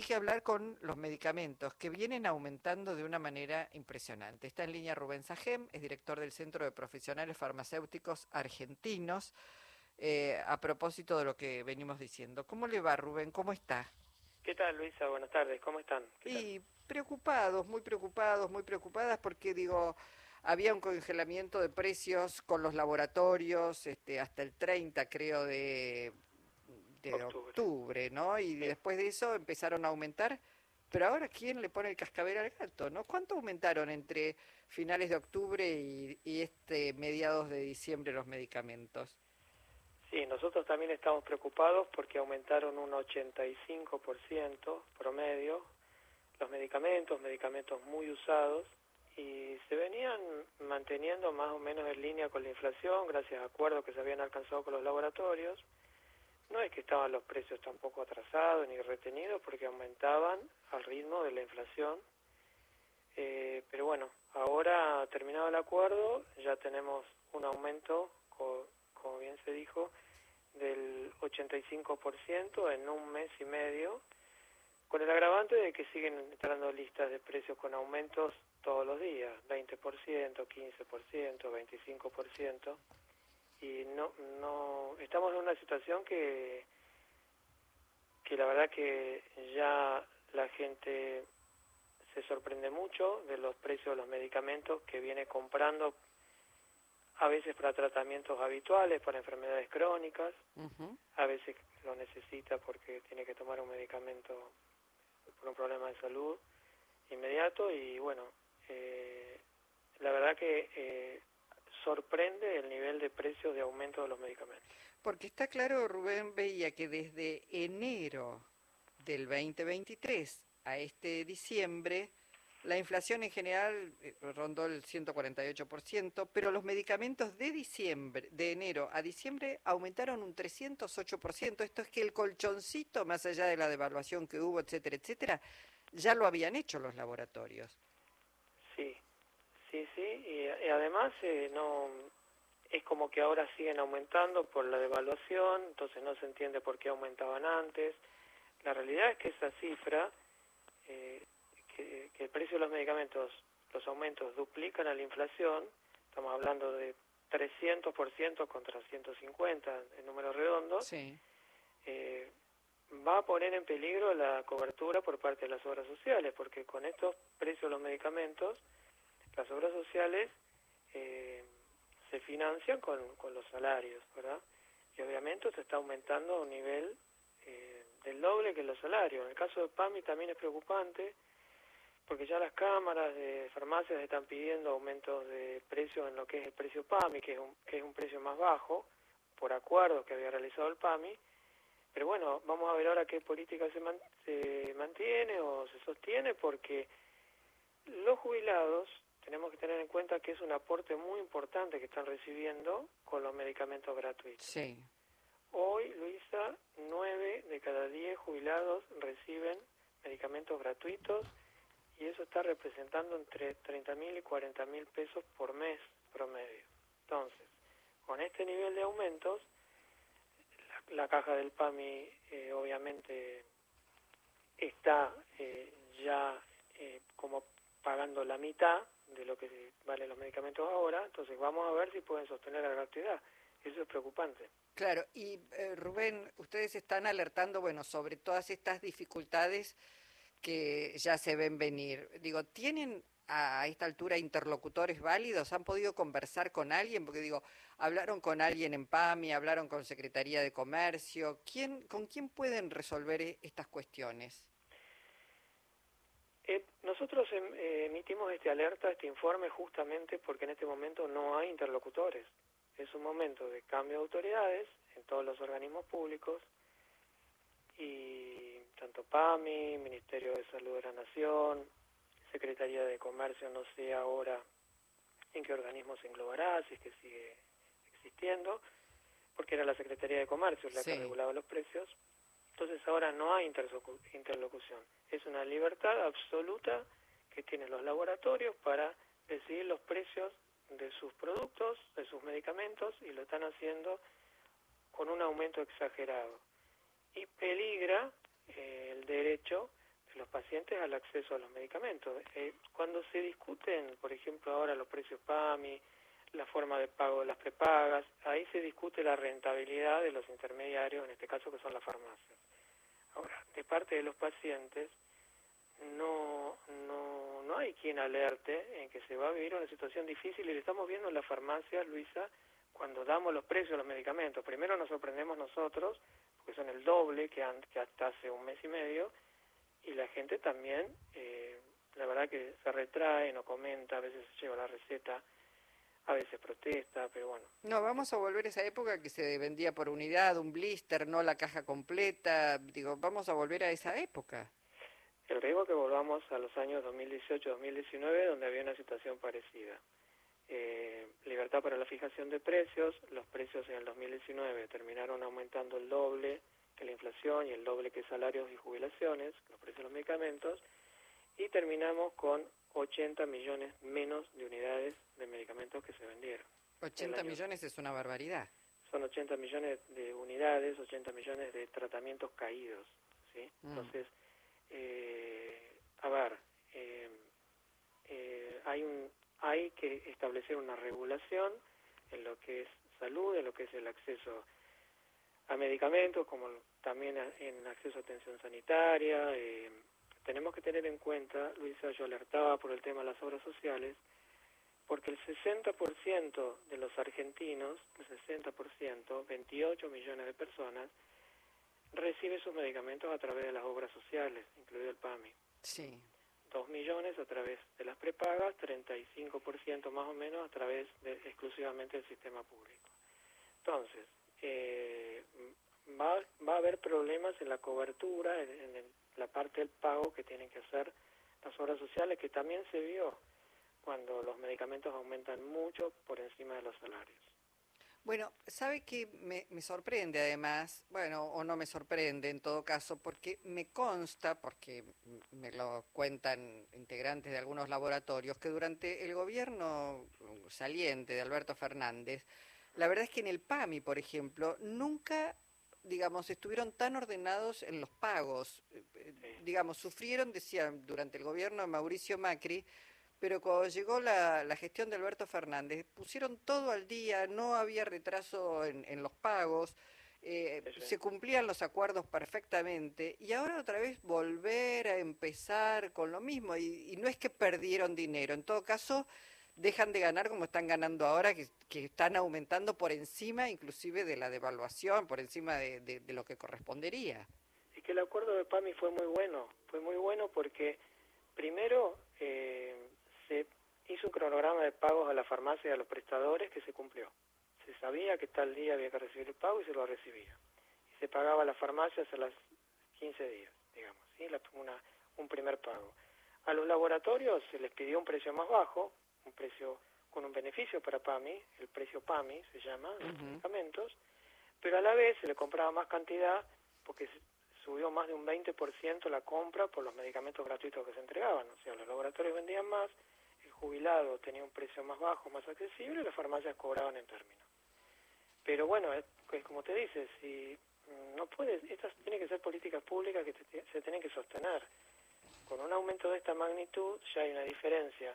que hablar con los medicamentos que vienen aumentando de una manera impresionante. Está en línea Rubén Sajem, es director del Centro de Profesionales Farmacéuticos Argentinos. Eh, a propósito de lo que venimos diciendo. ¿Cómo le va, Rubén? ¿Cómo está? ¿Qué tal, Luisa? Buenas tardes. ¿Cómo están? Y preocupados, muy preocupados, muy preocupadas porque, digo, había un congelamiento de precios con los laboratorios este, hasta el 30, creo, de, octubre. ¿no? Y después de eso empezaron a aumentar. Pero ahora, ¿quién le pone el cascabel al gato? ¿no? ¿Cuánto aumentaron entre finales de octubre y, y este mediados de diciembre los medicamentos? Sí, nosotros también estamos preocupados porque aumentaron un 85% promedio los medicamentos, medicamentos muy usados, y se venían manteniendo más o menos en línea con la inflación gracias a acuerdos que se habían alcanzado con los laboratorios. No es que estaban los precios tampoco atrasados ni retenidos porque aumentaban al ritmo de la inflación. Eh, pero bueno, ahora terminado el acuerdo ya tenemos un aumento, como bien se dijo, del 85% en un mes y medio, con el agravante de que siguen entrando listas de precios con aumentos todos los días, 20%, 15%, 25%, y no, no, estamos en una situación que, que la verdad que ya la gente se sorprende mucho de los precios de los medicamentos que viene comprando a veces para tratamientos habituales, para enfermedades crónicas, a veces lo necesita porque tiene que tomar un medicamento por un problema de salud inmediato y bueno, eh, la verdad que eh, sorprende el nivel de precio de aumento de los medicamentos. Porque está claro, Rubén veía que desde enero del 2023 a este diciembre, la inflación en general eh, rondó el 148%, pero los medicamentos de diciembre, de enero a diciembre aumentaron un 308%. Esto es que el colchoncito, más allá de la devaluación que hubo, etcétera, etcétera, ya lo habían hecho los laboratorios. Sí, sí, sí, y, además eh, no es como que ahora siguen aumentando por la devaluación, entonces no se entiende por qué aumentaban antes. La realidad es que esa cifra eh, que, el precio de los medicamentos, los aumentos duplican a la inflación, estamos hablando de 300% contra 150 en números redondos, eh, va a poner en peligro la cobertura por parte de las obras sociales, porque con estos precios de los medicamentos, las obras sociales eh, se financian con, con, los salarios, ¿verdad? Y obviamente se está aumentando a un nivel eh, del doble que los salarios. En el caso de PAMI también es preocupante, porque ya las cámaras de farmacias están pidiendo aumentos de precios en lo que es el precio PAMI, que es un, que es un precio más bajo, por acuerdo que había realizado el PAMI. Pero bueno, vamos a ver ahora qué política se, se mantiene o se sostiene, porque los jubilados tenemos que tener en cuenta que es un aporte muy importante que están recibiendo con los medicamentos gratuitos. Sí. Hoy, Luisa, nueve de cada diez jubilados reciben medicamentos gratuitos y eso está representando entre 30 mil y 40 mil pesos por mes promedio. Entonces, con este nivel de aumentos, la, caja del PAMI eh, obviamente está eh, ya eh, como pagando la mitad de lo que valen los medicamentos ahora, entonces vamos a ver si pueden sostener la gratuidad. Eso es preocupante. Claro, y Rubén, ustedes están alertando, bueno, sobre todas estas dificultades que ya se ven venir. Digo, ¿tienen a esta altura interlocutores válidos? ¿Han podido conversar con alguien? Porque digo, hablaron con alguien en PAMI, hablaron con Secretaría de Comercio. ¿Quién, ¿Con quién pueden resolver e-, estas cuestiones? Nosotros em, eh, emitimos este alerta, este informe, justamente porque en este momento no hay interlocutores. Es un momento de cambio de autoridades en todos los organismos públicos y tanto PAMI, Ministerio de Salud de la Nación, Secretaría de Comercio, no sé ahora en qué organismo se englobará, si es que sigue existiendo, porque era la Secretaría de Comercio la que regulaba los precios. Entonces ahora no hay interlocución. Es una libertad absoluta que tienen los laboratorios para decidir los precios de sus productos, de sus medicamentos, y lo están haciendo con un aumento exagerado. Y peligra eh, el derecho los pacientes al acceso a los medicamentos. Eh, cuando se discuten, por ejemplo, ahora los precios PAMI, la forma de pago de las prepagas, ahí se discute la rentabilidad de los intermediarios, en este caso que son las farmacias. Ahora, de parte de los pacientes, no, no, no hay quien alerte en que se va a vivir una situación difícil y lo estamos viendo en las farmacias, Luisa, cuando damos los precios de los medicamentos. Primero nos sorprendemos nosotros, porque son el doble que, que hasta hace un mes y medio, y la gente también, eh, la verdad que se retrae, no comenta, a veces lleva la receta, a veces protesta, pero bueno. No, vamos a volver a esa época que se vendía por unidad, un blister, no la caja completa, digo, vamos a volver a esa época. El riesgo que volvamos a los años 2018-2019, donde había una situación parecida. Eh, libertad para la fijación de precios, los precios en el 2019 terminaron aumentando el doble que la inflación y el doble que salarios y jubilaciones, los precios de los medicamentos, y terminamos con 80 millones menos de unidades de medicamentos que se vendieron. 80 millones es una barbaridad. Son 80 millones de unidades, 80 millones de tratamientos caídos, ¿sí? Mm. Entonces, eh, a ver, eh, eh, hay un hay que establecer una regulación en lo que es salud, en lo que es el acceso a medicamentos, como también en acceso a atención sanitaria. Eh, tenemos que tener en cuenta, Luisa, yo alertaba por el tema de las obras sociales, porque el 60% de los argentinos, el 60%, 28 millones de personas, recibe sus medicamentos a través de las obras sociales, incluido el PAMI. Sí. 2 millones a través de las prepagas, 35% más o menos a través de exclusivamente del sistema público. Entonces, eh, va, va a haber problemas en la cobertura, en, la parte del pago que tienen que hacer las obras sociales, que también se vio cuando los medicamentos aumentan mucho por encima de los salarios. Bueno, sabe que me, me, sorprende además, bueno, o no me sorprende en todo caso, porque me consta, porque me lo cuentan integrantes de algunos laboratorios, que durante el gobierno saliente de Alberto Fernández, la verdad es que en el PAMI, por ejemplo, nunca digamos, estuvieron tan ordenados en los pagos. Digamos, sufrieron, decían, durante el gobierno de Mauricio Macri, pero cuando llegó la, gestión de Alberto Fernández, pusieron todo al día, no había retraso en, los pagos, eh, se cumplían los acuerdos perfectamente, y ahora otra vez volver a empezar con lo mismo, y, no es que perdieron dinero, en todo caso dejan de ganar como están ganando ahora, que, están aumentando por encima inclusive de la devaluación, por encima de, lo que correspondería. Y que el acuerdo de PAMI fue muy bueno, fue muy bueno porque primero... Eh, se hizo un cronograma de pagos a la farmacia y a los prestadores que se cumplió. Se sabía que tal día había que recibir el pago y se lo recibía. Y se pagaba a las farmacias a las 15 días, digamos, ¿sí? una, un primer pago. A los laboratorios se les pidió un precio más bajo, un precio con un beneficio para PAMI, el precio PAMI se llama, los medicamentos, pero a la vez se le compraba más cantidad porque subió más de un 20% la compra por los medicamentos gratuitos que se entregaban. O sea, los laboratorios vendían más jubilado tenía un precio más bajo, más accesible, las farmacias cobraban en términos. Pero bueno, es, como te dices, si mm, no puedes, estas tienen que ser políticas públicas que se tienen que sostener. Con un aumento de esta magnitud ya hay una diferencia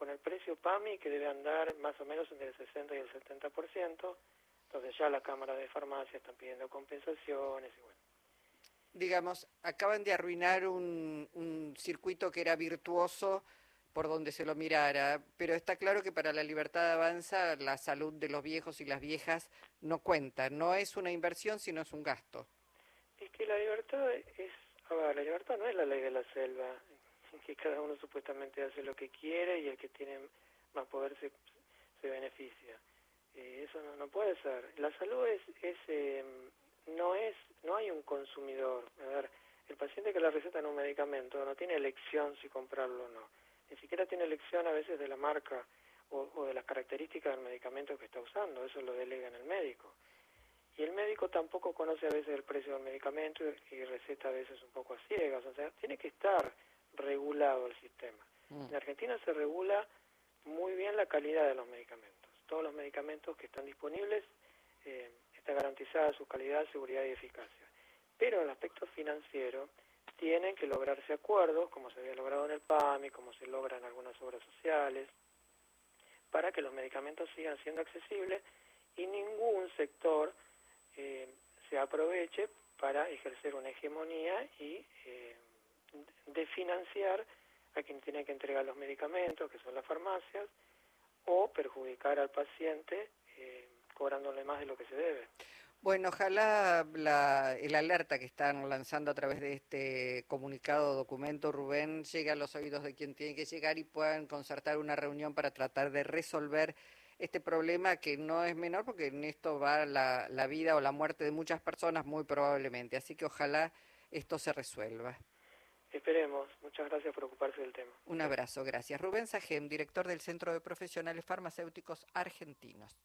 con el precio PAMI que debe andar más o menos entre el 60 y el 70%, entonces ya la Cámara de Farmacia están pidiendo compensaciones y bueno. Digamos, acaban de arruinar un, un circuito que era virtuoso por donde se lo mirara, pero está claro que para la libertad avanza la salud de los viejos y las viejas no cuenta, no es una inversión sino es un gasto. Es que la libertad es, a ver, la libertad no es la ley de la selva, que cada uno supuestamente hace lo que quiere y el que tiene más poder se, se beneficia. Eh, eso no, no, puede ser. La salud es, es eh, no es, no hay un consumidor. A ver, el paciente que le receta un medicamento no tiene elección si comprarlo o no ni siquiera tiene elección a veces de la marca o, de las características del medicamento que está usando, eso lo delega en el médico. Y el médico tampoco conoce a veces el precio del medicamento y receta a veces un poco a ciegas, o sea, tiene que estar regulado el sistema. Mm. En Argentina se regula muy bien la calidad de los medicamentos. Todos los medicamentos que están disponibles eh, está garantizada su calidad, seguridad y eficacia. Pero en el aspecto financiero tienen que lograrse acuerdos, como se había logrado en el PAMI, como se logra en algunas obras sociales, para que los medicamentos sigan siendo accesibles y ningún sector eh, se aproveche para ejercer una hegemonía y eh, de financiar a quien tiene que entregar los medicamentos, que son las farmacias, o perjudicar al paciente eh, cobrándole más de lo que se debe. Bueno, ojalá la, el alerta que están lanzando a través de este comunicado documento, Rubén, llegue a los oídos de quien tiene que llegar y puedan concertar una reunión para tratar de resolver este problema que no es menor porque en esto va la, la vida o la muerte de muchas personas muy probablemente. Así que ojalá esto se resuelva. Esperemos. Muchas gracias por ocuparse del tema. Un abrazo, gracias. Rubén Sajem, director del Centro de Profesionales Farmacéuticos Argentinos.